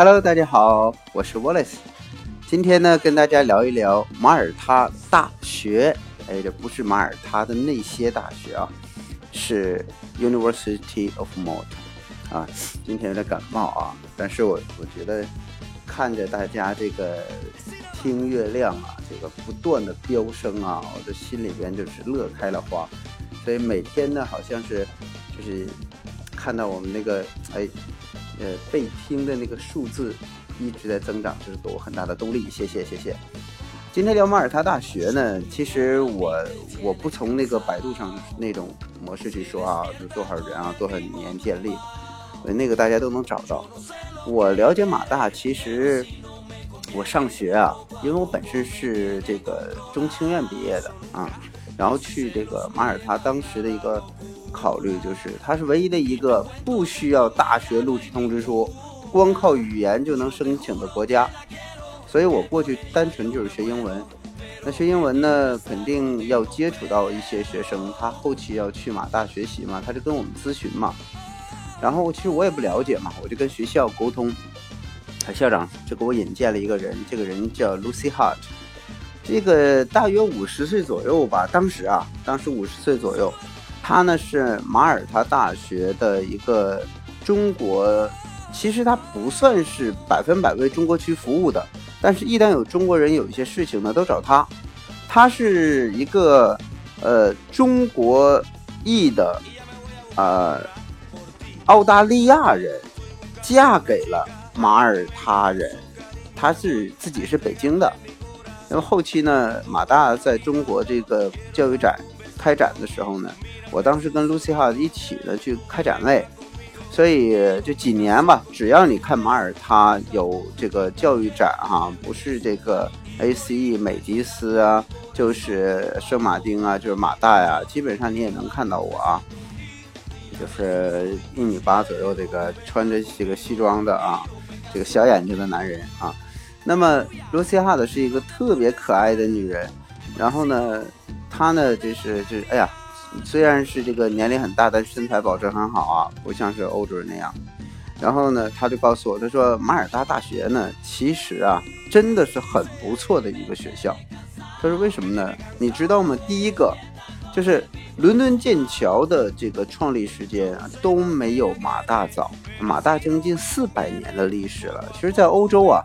Hello，大家好，我是 Wallace。今天呢，跟大家聊一聊马耳他大学。哎，这不是马耳他的那些大学啊，是 University of Malta 啊。今天有点感冒啊，但是我我觉得看着大家这个听阅量啊，这个不断的飙升啊，我的心里边就是乐开了花。所以每天呢，好像是就是看到我们那个哎。呃，被听的那个数字一直在增长，这是给我很大的动力。谢谢，谢谢。今天聊马耳他大学呢，其实我我不从那个百度上那种模式去说啊，就多少人啊，多少年建立，那个大家都能找到。我了解马大，其实我上学啊，因为我本身是这个中青院毕业的啊，然后去这个马耳他，当时的一个。考虑就是，它是唯一的一个不需要大学录取通知书，光靠语言就能申请的国家。所以我过去单纯就是学英文。那学英文呢，肯定要接触到一些学生，他后期要去马大学习嘛，他就跟我们咨询嘛。然后其实我也不了解嘛，我就跟学校沟通，他校长就给我引荐了一个人，这个人叫 Lucy Hart，这个大约五十岁左右吧，当时啊，当时五十岁左右。他呢是马耳他大学的一个中国，其实他不算是百分百为中国区服务的，但是，一旦有中国人有一些事情呢，都找他。他是一个呃中国裔的呃澳大利亚人，嫁给了马耳他人，他是自己是北京的。那么后期呢，马大在中国这个教育展开展的时候呢。我当时跟 Lucy 哈一起的去开展位，所以这几年吧，只要你看马耳他有这个教育展哈，不是这个 ACE 美吉斯啊，就是圣马丁啊，就是马大呀，基本上你也能看到我啊，就是一米八左右这个穿着这个西装的啊，这个小眼睛的男人啊。那么 Lucy 哈的是一个特别可爱的女人，然后呢，她呢就是就是哎呀。虽然是这个年龄很大，但身材保持很好啊，不像是欧洲人那样。然后呢，他就告诉我，他说马耳他大学呢，其实啊，真的是很不错的一个学校。他说为什么呢？你知道吗？第一个就是伦敦剑桥的这个创立时间啊，都没有马大早，马大将近四百年的历史了。其实，在欧洲啊，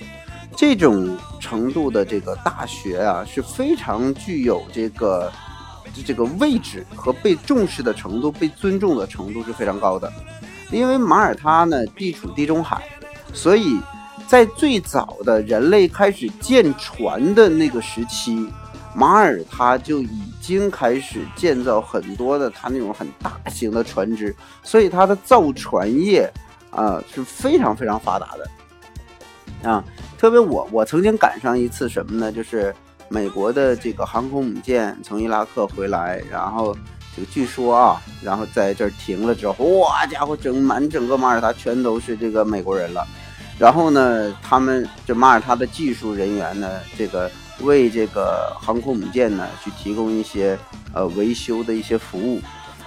这种程度的这个大学啊，是非常具有这个。这个位置和被重视的程度、被尊重的程度是非常高的，因为马耳他呢地处地中海，所以在最早的人类开始建船的那个时期，马耳他就已经开始建造很多的它那种很大型的船只，所以它的造船业啊是非常非常发达的啊。特别我我曾经赶上一次什么呢？就是。美国的这个航空母舰从伊拉克回来，然后这个据说啊，然后在这儿停了之后，哇家伙，整满整个马耳他全都是这个美国人了。然后呢，他们这马耳他的技术人员呢，这个为这个航空母舰呢去提供一些呃维修的一些服务。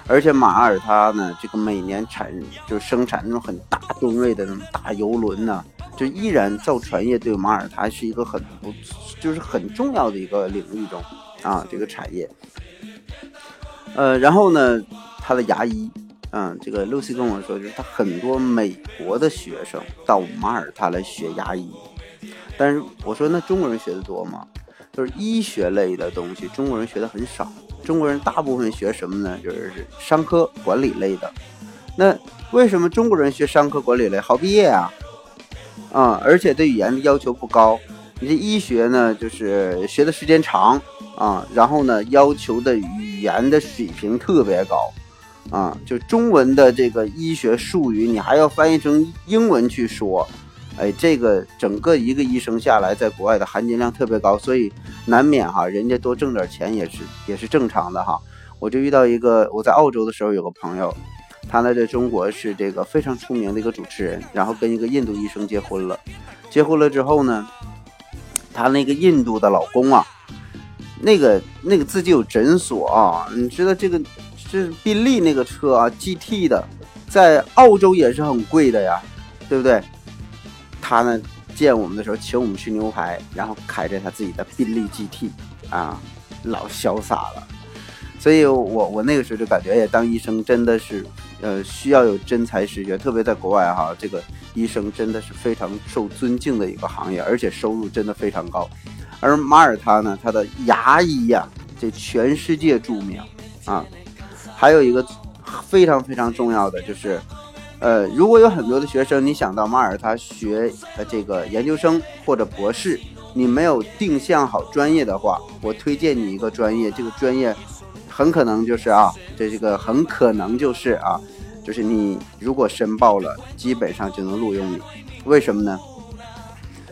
而且马耳他呢，这个每年产就生产那种很大吨位的那种大游轮呢。就依然造船业对马耳他是一个很不，就是很重要的一个领域中啊，这个产业。呃，然后呢，他的牙医，嗯，这个 Lucy 跟我说，就是他很多美国的学生到马耳他来学牙医。但是我说，那中国人学的多吗？就是医学类的东西，中国人学的很少。中国人大部分学什么呢？就是商科管理类的。那为什么中国人学商科管理类好毕业啊？啊，而且对语言的要求不高。你这医学呢，就是学的时间长啊，然后呢，要求的语言的水平特别高啊。就中文的这个医学术语，你还要翻译成英文去说，哎，这个整个一个医生下来，在国外的含金量特别高，所以难免哈，人家多挣点钱也是也是正常的哈。我就遇到一个，我在澳洲的时候有个朋友。他呢，在中国是这个非常出名的一个主持人，然后跟一个印度医生结婚了。结婚了之后呢，他那个印度的老公啊，那个那个自己有诊所啊，你知道这个是宾利那个车啊，GT 的，在澳洲也是很贵的呀，对不对？他呢见我们的时候请我们吃牛排，然后开着他自己的宾利 GT 啊，老潇洒了。所以我我那个时候就感觉，哎，当医生真的是，呃，需要有真才实学，特别在国外哈，这个医生真的是非常受尊敬的一个行业，而且收入真的非常高。而马耳他呢，他的牙医呀，这全世界著名啊。还有一个非常非常重要的就是，呃，如果有很多的学生，你想到马耳他学呃这个研究生或者博士，你没有定向好专业的话，我推荐你一个专业，这个专业。很可能就是啊，这这个很可能就是啊，就是你如果申报了，基本上就能录用你。为什么呢？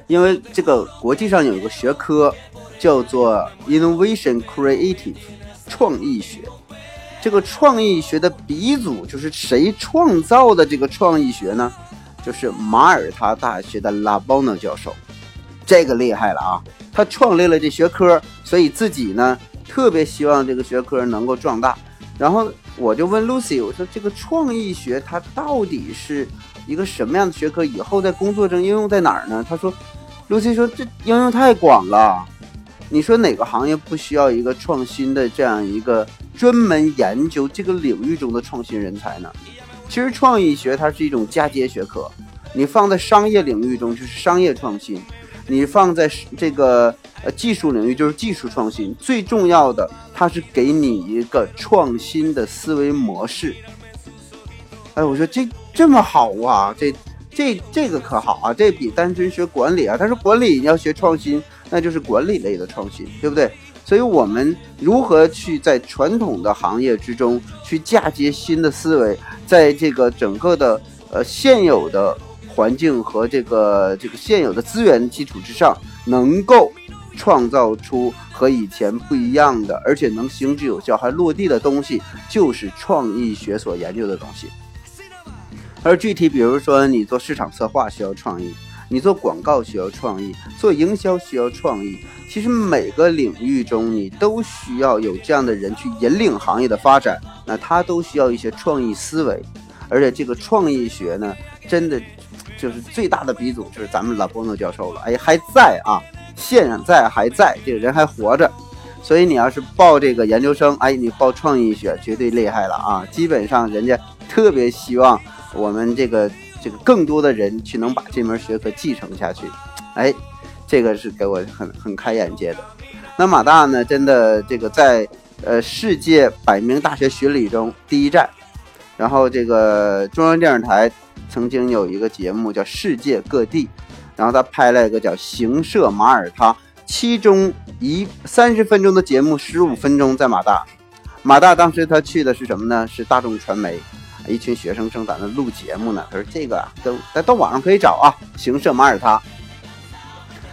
因为这个国际上有一个学科叫做 Innovation Creative 创意学。这个创意学的鼻祖就是谁创造的这个创意学呢？就是马耳他大学的拉波诺教授。这个厉害了啊！他创立了这学科，所以自己呢。特别希望这个学科能够壮大，然后我就问 Lucy，我说这个创意学它到底是一个什么样的学科？以后在工作中应用在哪儿呢？他说，Lucy 说这应用太广了。你说哪个行业不需要一个创新的这样一个专门研究这个领域中的创新人才呢？其实创意学它是一种嫁接学科，你放在商业领域中就是商业创新。你放在这个呃技术领域就是技术创新，最重要的它是给你一个创新的思维模式。哎，我说这这么好啊，这这这个可好啊，这比单纯学管理啊。他说管理你要学创新，那就是管理类的创新，对不对？所以我们如何去在传统的行业之中去嫁接新的思维，在这个整个的呃现有的。环境和这个这个现有的资源基础之上，能够创造出和以前不一样的，而且能行之有效还落地的东西，就是创意学所研究的东西。而具体，比如说你做市场策划需要创意，你做广告需要创意，做营销需要创意。其实每个领域中，你都需要有这样的人去引领行业的发展，那他都需要一些创意思维。而且这个创意学呢，真的。就是最大的鼻祖就是咱们拉波诺教授了，哎，还在啊，现在还在，这个人还活着，所以你要是报这个研究生，哎，你报创意学绝对厉害了啊！基本上人家特别希望我们这个这个更多的人去能把这门学科继承下去，哎，这个是给我很很开眼界的。那马大呢，真的这个在呃世界百名大学学理中第一站，然后这个中央电视台。曾经有一个节目叫《世界各地》，然后他拍了一个叫《行摄马耳他》，其中一三十分钟的节目，十五分钟在马大。马大当时他去的是什么呢？是大众传媒，一群学生正在那录节目呢。他说：“这个啊，都在到网上可以找啊，《行摄马耳他》。”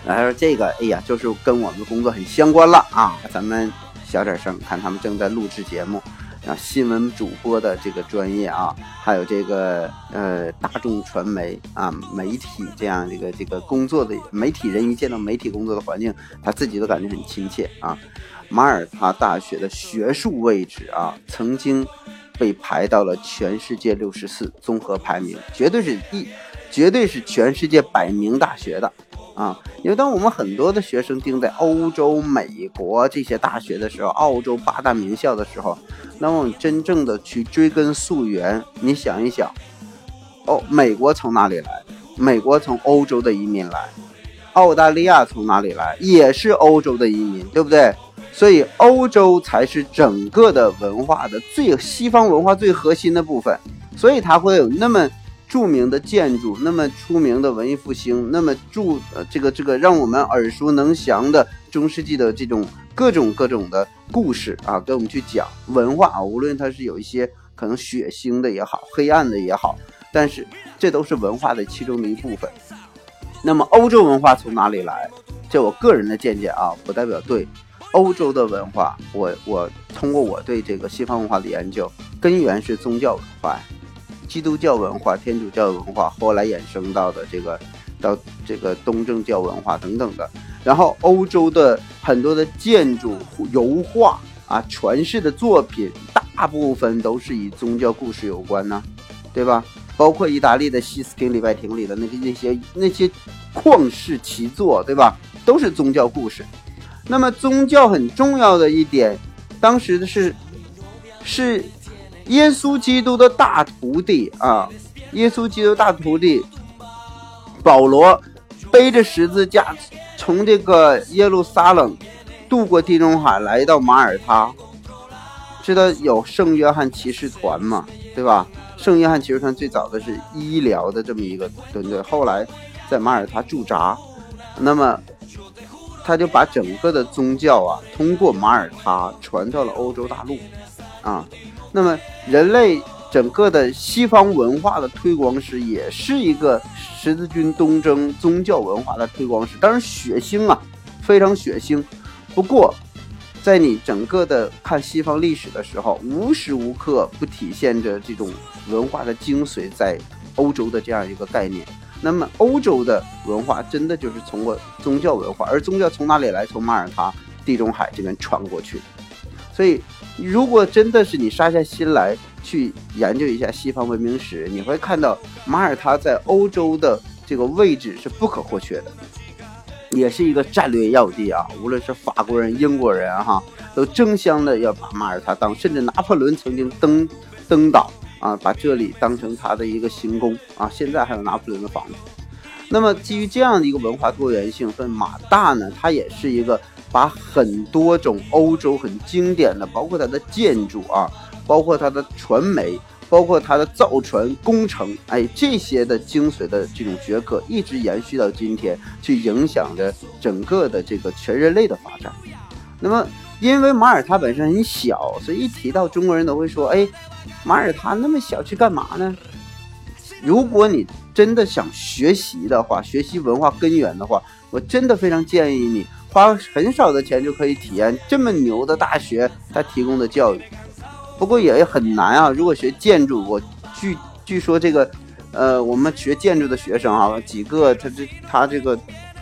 然后他说：“这个，哎呀，就是跟我们的工作很相关了啊，咱们小点声，看他们正在录制节目。”啊，新闻主播的这个专业啊，还有这个呃大众传媒啊媒体这样这个这个工作的媒体人一见到媒体工作的环境，他自己都感觉很亲切啊。马耳他大学的学术位置啊，曾经被排到了全世界六十四综合排名，绝对是一，绝对是全世界百名大学的。啊，因为当我们很多的学生定在欧洲、美国这些大学的时候，澳洲八大名校的时候，那么真正的去追根溯源，你想一想，哦，美国从哪里来？美国从欧洲的移民来，澳大利亚从哪里来？也是欧洲的移民，对不对？所以欧洲才是整个的文化的最西方文化最核心的部分，所以它会有那么。著名的建筑，那么出名的文艺复兴，那么著呃这个这个让我们耳熟能详的中世纪的这种各种各种的故事啊，给我们去讲文化啊，无论它是有一些可能血腥的也好，黑暗的也好，但是这都是文化的其中的一部分。那么欧洲文化从哪里来？这我个人的见解啊，不代表对。欧洲的文化，我我通过我对这个西方文化的研究，根源是宗教文化。基督教文化、天主教文化，后来衍生到的这个，到这个东正教文化等等的。然后欧洲的很多的建筑、油画啊、传世的作品，大部分都是以宗教故事有关呢，对吧？包括意大利的西斯廷礼拜亭里的那个那些那些旷世奇作，对吧？都是宗教故事。那么宗教很重要的一点，当时的是是耶稣基督的大徒弟啊，耶稣基督大徒弟保罗背着十字架从这个耶路撒冷渡过地中海来到马耳他。知道有圣约翰骑士团嘛，对吧？圣约翰骑士团最早的是医疗的这么一个团队，后来在马耳他驻扎，那么他就把整个的宗教啊通过马耳他传到了欧洲大陆，啊，那么人类整个的西方文化的推广史也是一个十字军东征宗教文化的推广史，当然血腥啊，非常血腥，不过。在你整个的看西方历史的时候，无时无刻不体现着这种文化的精髓在欧洲的这样一个概念。那么，欧洲的文化真的就是通过宗教文化，而宗教从哪里来？从马耳他、地中海这边传过去。所以，如果真的是你杀下心来去研究一下西方文明史，你会看到马耳他在欧洲的这个位置是不可或缺的。也是一个战略要地啊！无论是法国人、英国人哈，都争相的要把马耳他当，甚至拿破仑曾经登登岛啊，把这里当成他的一个行宫啊。现在还有拿破仑的房子。那么基于这样的一个文化多元性，所以马大呢，它也是一个把很多种欧洲很经典的，包括它的建筑啊，包括它的传媒。包括它的造船工程，哎，这些的精髓的这种学科一直延续到今天，去影响着整个的这个全人类的发展。那么，因为马耳他本身很小，所以一提到中国人都会说，哎，马耳他那么小去干嘛呢？如果你真的想学习的话，学习文化根源的话，我真的非常建议你花很少的钱就可以体验这么牛的大学它提供的教育。不过也很难啊！如果学建筑，我据据说这个，呃，我们学建筑的学生啊，几个他这他这个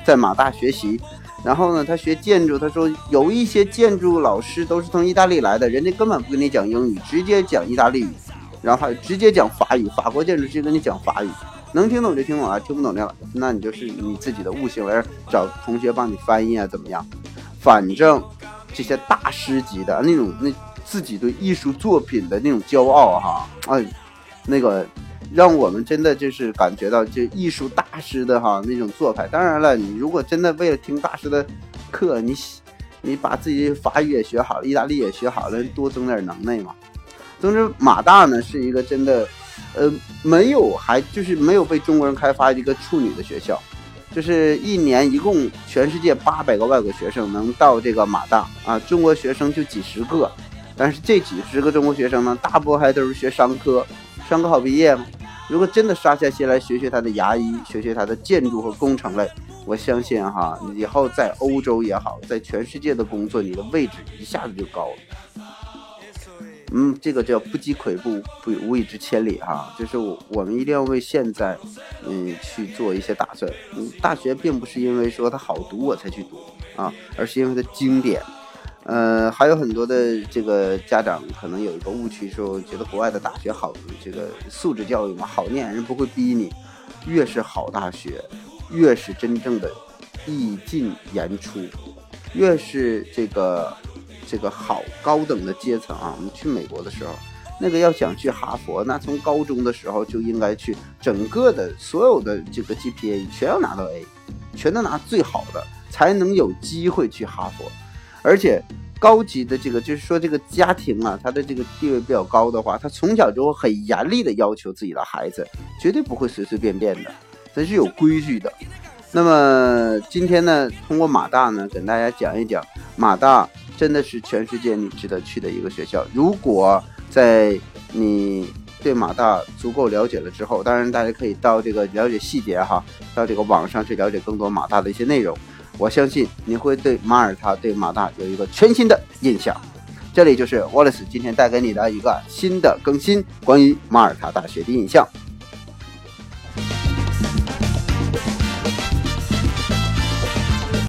在马大学习，然后呢，他学建筑，他说有一些建筑老师都是从意大利来的，人家根本不跟你讲英语，直接讲意大利语，然后还直接讲法语，法国建筑师跟你讲法语，能听懂就听懂啊，听不懂的，那你就是你自己的悟性，来找同学帮你翻译啊，怎么样？反正这些大师级的那种那。自己对艺术作品的那种骄傲，哈，哎，那个让我们真的就是感觉到就艺术大师的哈那种做派。当然了，你如果真的为了听大师的课，你你把自己法语也学好了，意大利也学好了，多增点能耐嘛。总之，马大呢是一个真的，呃，没有还就是没有被中国人开发一个处女的学校，就是一年一共全世界八百个外国学生能到这个马大啊，中国学生就几十个。但是这几十个中国学生呢，大部分还都是学商科，商科好毕业吗？如果真的杀下心来学学他的牙医，学学他的建筑和工程类，我相信哈，以后在欧洲也好，在全世界的工作，你的位置一下子就高了。嗯，这个叫不积跬步，不无以至千里哈。就是我我们一定要为现在，嗯，去做一些打算。嗯，大学并不是因为说它好读我才去读啊，而是因为它经典。呃，还有很多的这个家长可能有一个误区，说觉得国外的大学好，这个素质教育嘛，好念，人不会逼你。越是好大学，越是真正的意进言出，越是这个这个好高等的阶层啊。我们去美国的时候，那个要想去哈佛，那从高中的时候就应该去，整个的所有的这个 GPA 全要拿到 A，全都拿最好的，才能有机会去哈佛。而且，高级的这个就是说，这个家庭啊，他的这个地位比较高的话，他从小就会很严厉的要求自己的孩子，绝对不会随随便便的，这是有规矩的。那么今天呢，通过马大呢，跟大家讲一讲，马大真的是全世界你值得去的一个学校。如果在你对马大足够了解了之后，当然大家可以到这个了解细节哈，到这个网上去了解更多马大的一些内容。我相信你会对马耳他、对马大有一个全新的印象。这里就是 Wallace 今天带给你的一个新的更新，关于马耳他大学的印象。